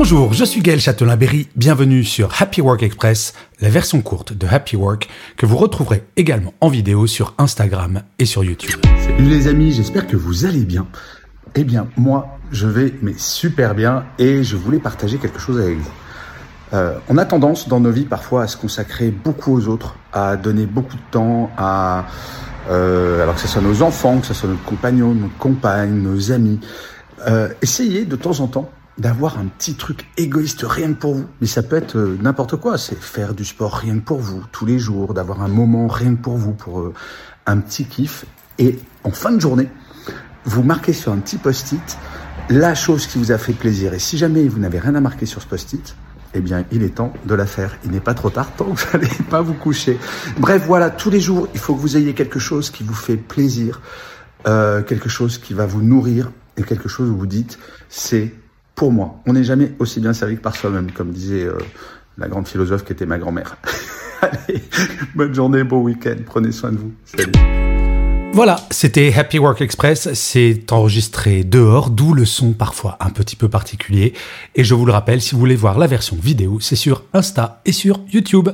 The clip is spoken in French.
Bonjour, je suis Gaël Châtelain-Berry, bienvenue sur Happy Work Express, la version courte de Happy Work que vous retrouverez également en vidéo sur Instagram et sur YouTube. Salut les amis, j'espère que vous allez bien. Eh bien, moi, je vais mais super bien et je voulais partager quelque chose avec vous. Euh, on a tendance dans nos vies parfois à se consacrer beaucoup aux autres, à donner beaucoup de temps à... Euh, alors que ce soit nos enfants, que ce soit notre compagnon, notre compagne, nos amis. Euh, essayez de temps en temps d'avoir un petit truc égoïste rien que pour vous. Mais ça peut être euh, n'importe quoi. C'est faire du sport rien que pour vous, tous les jours, d'avoir un moment rien que pour vous, pour euh, un petit kiff. Et en fin de journée, vous marquez sur un petit post-it la chose qui vous a fait plaisir. Et si jamais vous n'avez rien à marquer sur ce post-it, eh bien, il est temps de la faire. Il n'est pas trop tard tant que vous n'allez pas vous coucher. Bref, voilà, tous les jours, il faut que vous ayez quelque chose qui vous fait plaisir, euh, quelque chose qui va vous nourrir et quelque chose où vous dites, c'est pour moi. On n'est jamais aussi bien servi que par soi-même, comme disait euh, la grande philosophe qui était ma grand-mère. Allez, bonne journée, bon week-end, prenez soin de vous. Salut. Voilà, c'était Happy Work Express, c'est enregistré dehors, d'où le son parfois un petit peu particulier. Et je vous le rappelle, si vous voulez voir la version vidéo, c'est sur Insta et sur YouTube.